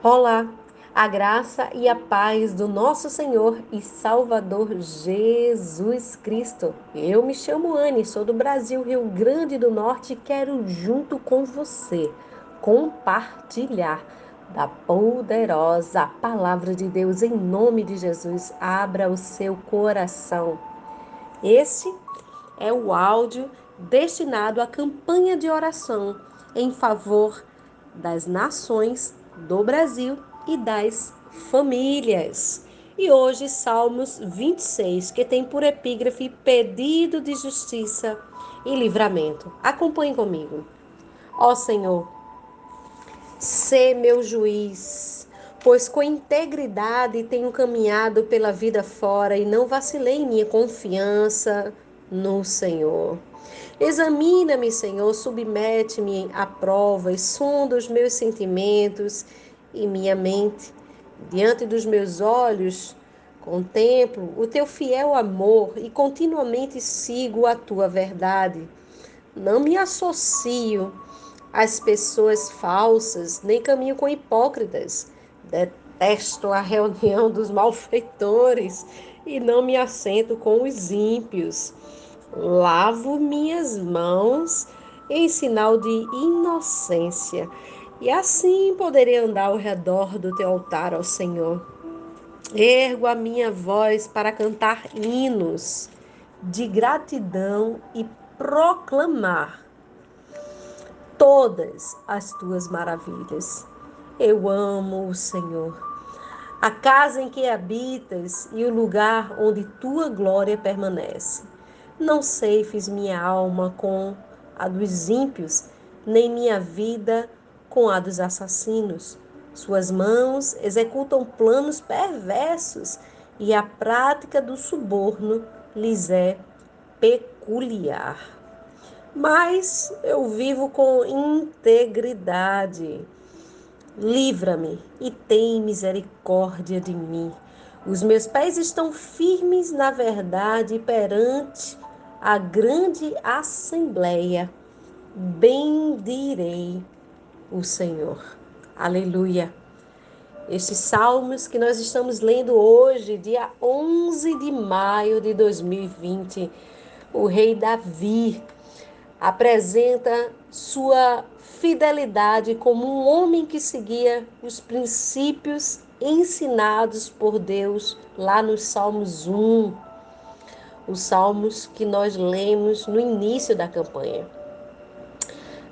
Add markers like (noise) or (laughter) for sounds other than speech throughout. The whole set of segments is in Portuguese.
Olá, a graça e a paz do nosso Senhor e Salvador Jesus Cristo. Eu me chamo Anne, sou do Brasil, Rio Grande do Norte e quero, junto com você, compartilhar da poderosa palavra de Deus em nome de Jesus. Abra o seu coração. Esse é o áudio destinado à campanha de oração em favor das nações do Brasil e das famílias. E hoje, Salmos 26, que tem por epígrafe pedido de justiça e livramento. Acompanhe comigo. Ó Senhor, sê meu juiz, pois com integridade tenho caminhado pela vida fora e não vacilei em minha confiança no Senhor. Examina-me, Senhor, submete-me à prova e sonda os meus sentimentos e minha mente. Diante dos meus olhos, contemplo o teu fiel amor e continuamente sigo a tua verdade. Não me associo às pessoas falsas, nem caminho com hipócritas. Detesto a reunião dos malfeitores e não me assento com os ímpios lavo minhas mãos em sinal de inocência, e assim poderei andar ao redor do teu altar ao Senhor. Ergo a minha voz para cantar hinos de gratidão e proclamar todas as tuas maravilhas. Eu amo o Senhor, a casa em que habitas e o lugar onde tua glória permanece. Não ceifes minha alma com a dos ímpios, nem minha vida com a dos assassinos. Suas mãos executam planos perversos e a prática do suborno lhes é peculiar. Mas eu vivo com integridade. Livra-me e tem misericórdia de mim. Os meus pés estão firmes na verdade perante a grande assembleia, bendirei o Senhor. Aleluia. Estes salmos que nós estamos lendo hoje, dia 11 de maio de 2020, o rei Davi apresenta sua fidelidade como um homem que seguia os princípios ensinados por Deus lá nos Salmos 1, os salmos que nós lemos no início da campanha.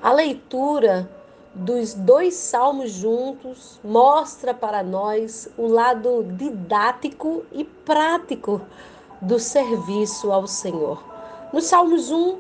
A leitura dos dois salmos juntos mostra para nós o lado didático e prático do serviço ao Senhor. No Salmos 1,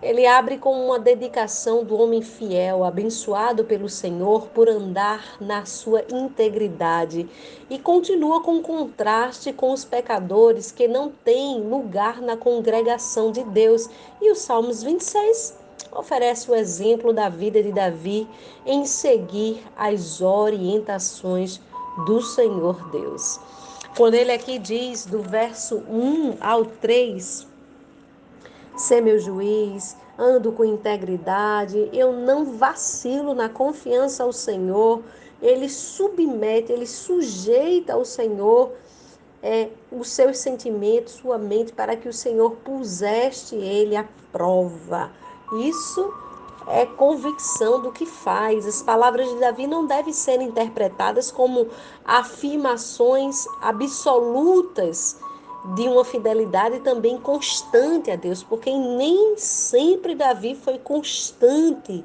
ele abre com uma dedicação do homem fiel, abençoado pelo Senhor por andar na sua integridade, e continua com contraste com os pecadores que não têm lugar na congregação de Deus. E o Salmos 26 oferece o exemplo da vida de Davi em seguir as orientações do Senhor Deus. Quando ele aqui diz do verso 1 ao 3, ser meu juiz, ando com integridade, eu não vacilo na confiança ao Senhor, ele submete, ele sujeita ao Senhor é, os seus sentimentos, sua mente, para que o Senhor puseste ele à prova. Isso é convicção do que faz. As palavras de Davi não devem ser interpretadas como afirmações absolutas de uma fidelidade também constante a Deus, porque nem sempre Davi foi constante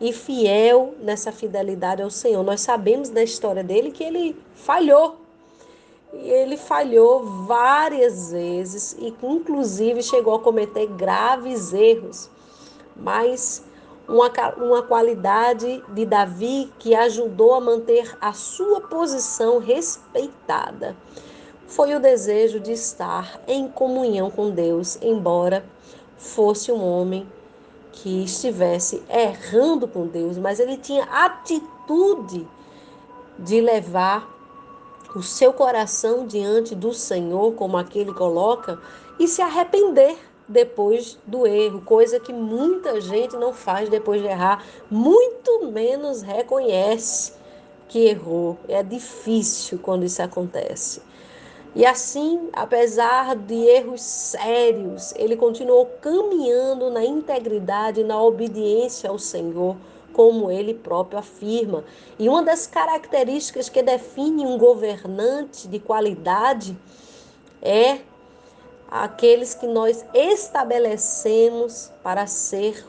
e fiel nessa fidelidade ao Senhor. Nós sabemos da história dele que ele falhou. E ele falhou várias vezes e inclusive chegou a cometer graves erros. Mas uma, uma qualidade de Davi que ajudou a manter a sua posição respeitada foi o desejo de estar em comunhão com Deus, embora fosse um homem que estivesse errando com Deus, mas ele tinha atitude de levar o seu coração diante do Senhor, como aquele coloca, e se arrepender depois do erro, coisa que muita gente não faz depois de errar, muito menos reconhece que errou. É difícil quando isso acontece. E assim, apesar de erros sérios, ele continuou caminhando na integridade, na obediência ao Senhor, como ele próprio afirma. E uma das características que define um governante de qualidade é aqueles que nós estabelecemos para ser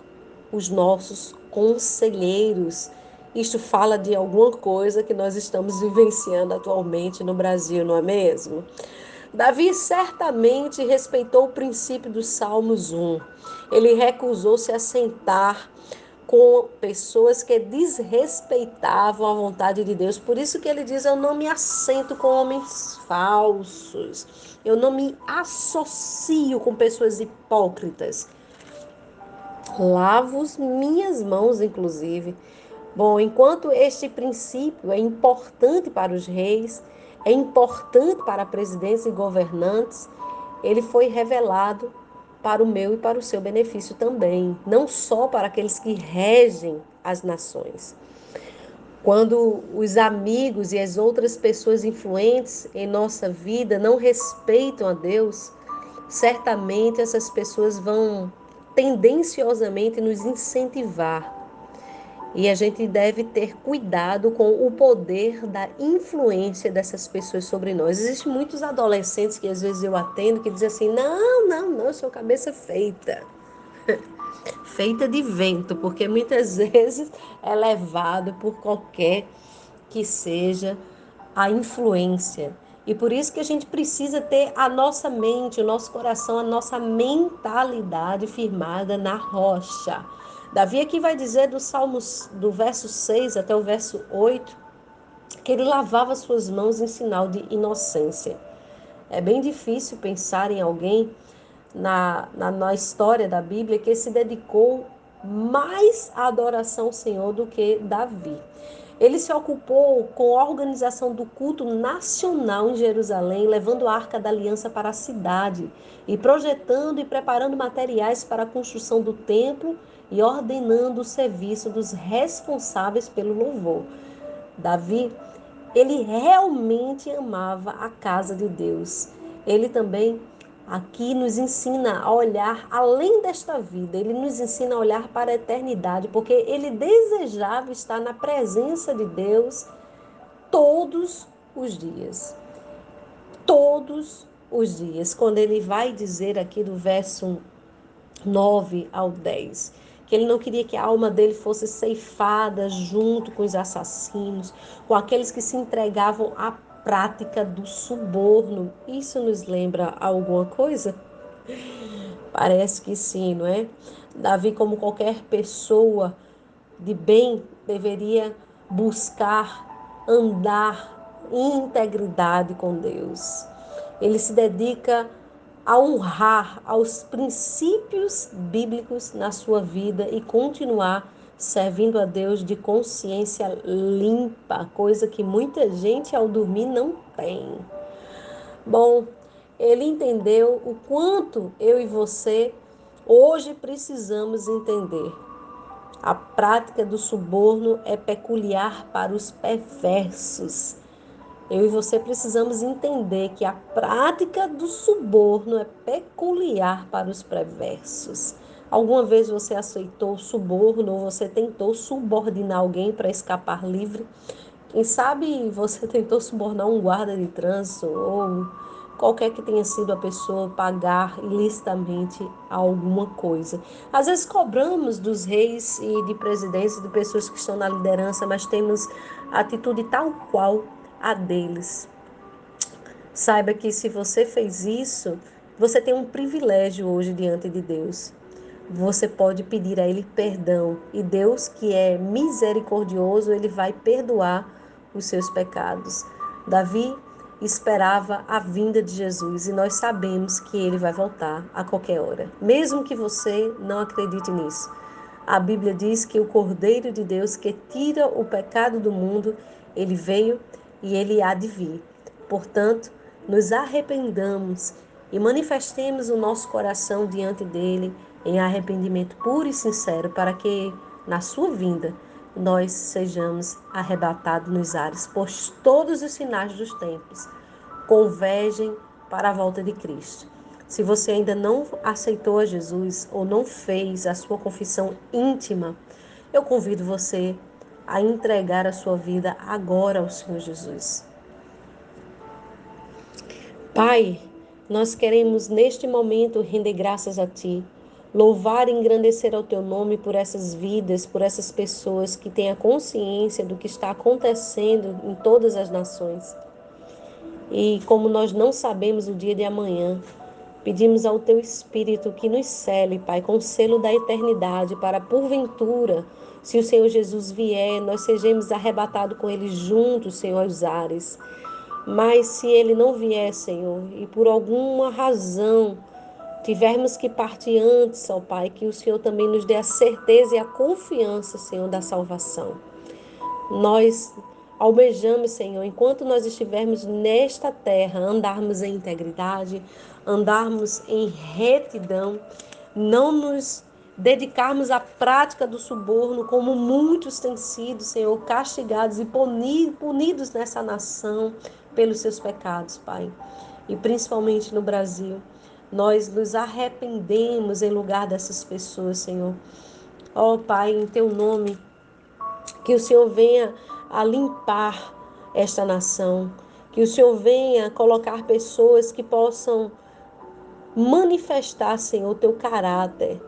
os nossos conselheiros. Isto fala de alguma coisa que nós estamos vivenciando atualmente no Brasil, não é mesmo? Davi certamente respeitou o princípio dos Salmos 1. Ele recusou-se a sentar com pessoas que desrespeitavam a vontade de Deus. Por isso que ele diz: Eu não me assento com homens falsos. Eu não me associo com pessoas hipócritas. Lavo minhas mãos, inclusive. Bom, enquanto este princípio é importante para os reis, é importante para presidentes e governantes, ele foi revelado para o meu e para o seu benefício também, não só para aqueles que regem as nações. Quando os amigos e as outras pessoas influentes em nossa vida não respeitam a Deus, certamente essas pessoas vão tendenciosamente nos incentivar e a gente deve ter cuidado com o poder da influência dessas pessoas sobre nós. Existem muitos adolescentes que às vezes eu atendo que dizem assim: não, não, não, eu sou cabeça feita. (laughs) feita de vento, porque muitas (laughs) vezes é levado por qualquer que seja a influência. E por isso que a gente precisa ter a nossa mente, o nosso coração, a nossa mentalidade firmada na rocha Davi aqui vai dizer do Salmos do verso 6 até o verso 8 que ele lavava suas mãos em sinal de inocência. É bem difícil pensar em alguém na, na, na história da Bíblia que se dedicou mais à adoração ao Senhor do que Davi. Ele se ocupou com a organização do culto nacional em Jerusalém, levando a arca da aliança para a cidade e projetando e preparando materiais para a construção do templo e ordenando o serviço dos responsáveis pelo louvor. Davi, ele realmente amava a casa de Deus. Ele também aqui nos ensina a olhar além desta vida, ele nos ensina a olhar para a eternidade, porque ele desejava estar na presença de Deus todos os dias. Todos os dias. Quando ele vai dizer aqui do verso 9 ao 10, que ele não queria que a alma dele fosse ceifada junto com os assassinos, com aqueles que se entregavam à prática do suborno. Isso nos lembra alguma coisa? Parece que sim, não é? Davi, como qualquer pessoa de bem, deveria buscar andar em integridade com Deus. Ele se dedica a honrar aos princípios bíblicos na sua vida e continuar servindo a Deus de consciência limpa, coisa que muita gente ao dormir não tem. Bom, ele entendeu o quanto eu e você hoje precisamos entender. A prática do suborno é peculiar para os perversos eu e você precisamos entender que a prática do suborno é peculiar para os perversos. Alguma vez você aceitou suborno ou você tentou subordinar alguém para escapar livre? Quem sabe você (laughs) tentou subornar um guarda de trânsito ou qualquer que tenha sido a pessoa pagar ilicitamente alguma coisa. Às vezes cobramos dos reis e de presidentes, de pessoas que estão na liderança, mas temos atitude tal qual a deles. Saiba que se você fez isso, você tem um privilégio hoje diante de Deus. Você pode pedir a Ele perdão e Deus, que é misericordioso, Ele vai perdoar os seus pecados. Davi esperava a vinda de Jesus e nós sabemos que ele vai voltar a qualquer hora, mesmo que você não acredite nisso. A Bíblia diz que o Cordeiro de Deus que tira o pecado do mundo, ele veio e ele há de vir. Portanto, nos arrependamos e manifestemos o nosso coração diante dele em arrependimento puro e sincero, para que, na sua vinda, nós sejamos arrebatados nos ares, pois todos os sinais dos tempos convergem para a volta de Cristo. Se você ainda não aceitou a Jesus ou não fez a sua confissão íntima, eu convido você a entregar a sua vida agora ao Senhor Jesus. Pai, nós queremos neste momento render graças a Ti, louvar e engrandecer ao Teu nome por essas vidas, por essas pessoas que têm a consciência do que está acontecendo em todas as nações. E como nós não sabemos o dia de amanhã, pedimos ao Teu Espírito que nos cele, Pai, com o selo da eternidade, para porventura, se o Senhor Jesus vier, nós sejamos arrebatados com Ele juntos, Senhor, aos ares. Mas se Ele não vier, Senhor, e por alguma razão tivermos que partir antes, ó Pai, que o Senhor também nos dê a certeza e a confiança, Senhor, da salvação. Nós almejamos, Senhor, enquanto nós estivermos nesta terra, andarmos em integridade, andarmos em retidão, não nos dedicarmos à prática do suborno, como muitos têm sido, Senhor, castigados e punidos nessa nação pelos seus pecados, Pai. E principalmente no Brasil, nós nos arrependemos em lugar dessas pessoas, Senhor. Ó oh, Pai, em teu nome, que o Senhor venha a limpar esta nação, que o Senhor venha colocar pessoas que possam manifestar, Senhor, o teu caráter.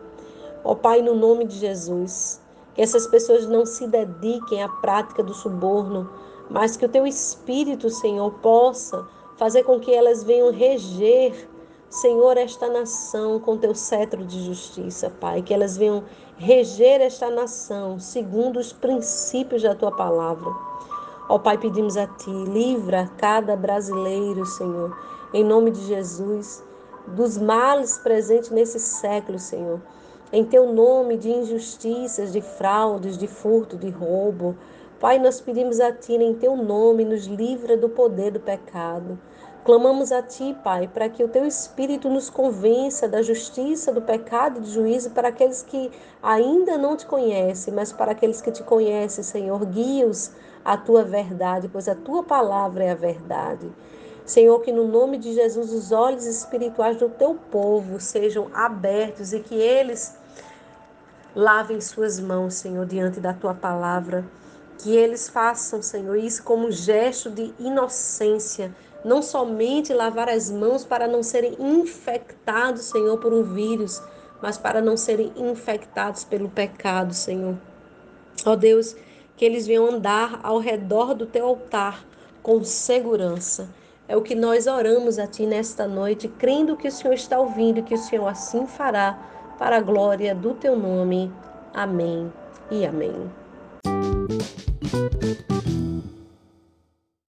Ó Pai, no nome de Jesus, que essas pessoas não se dediquem à prática do suborno, mas que o teu Espírito, Senhor, possa fazer com que elas venham reger, Senhor, esta nação com teu cetro de justiça, Pai, que elas venham reger esta nação segundo os princípios da tua palavra. Ó Pai, pedimos a Ti, livra cada brasileiro, Senhor, em nome de Jesus, dos males presentes nesse século, Senhor. Em Teu nome, de injustiças, de fraudes, de furto, de roubo. Pai, nós pedimos a Ti, em Teu nome, nos livra do poder do pecado. Clamamos a Ti, Pai, para que o Teu Espírito nos convença da justiça, do pecado e do juízo para aqueles que ainda não Te conhecem, mas para aqueles que Te conhecem, Senhor, guia-os à Tua verdade, pois a Tua palavra é a verdade. Senhor, que no nome de Jesus os olhos espirituais do Teu povo sejam abertos e que eles lavem suas mãos, Senhor, diante da Tua palavra. Que eles façam, Senhor, isso como gesto de inocência não somente lavar as mãos para não serem infectados, Senhor, por um vírus, mas para não serem infectados pelo pecado, Senhor. Ó Deus, que eles venham andar ao redor do teu altar com segurança. É o que nós oramos a Ti nesta noite, crendo que o Senhor está ouvindo e que o Senhor assim fará, para a glória do Teu nome. Amém e amém.